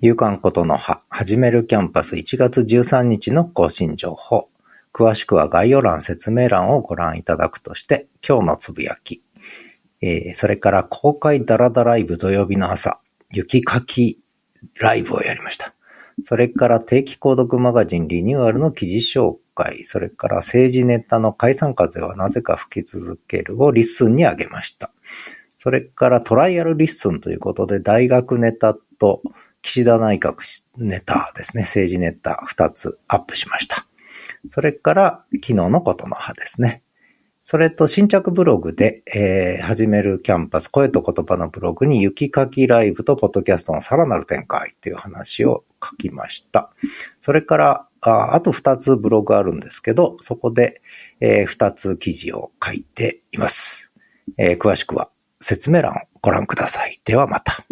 夕刊ことの葉、始めるキャンパス1月13日の更新情報。詳しくは概要欄、説明欄をご覧いただくとして、今日のつぶやき。えー、それから公開ダラダライブ土曜日の朝、雪かきライブをやりました。それから定期購読マガジンリニューアルの記事紹介、それから政治ネタの解散風はなぜか吹き続けるを LISTEN にあげました。それからトライアルリッスンということで大学ネタと岸田内閣ネタですね、政治ネタ2つアップしました。それから、昨日のことの葉ですね。それと新着ブログで、えー、始めるキャンパス声と言葉のブログに雪かきライブとポッドキャストのさらなる展開っていう話を書きました。それから、あと2つブログあるんですけど、そこで、えー、2つ記事を書いています。えー、詳しくは説明欄をご覧ください。ではまた。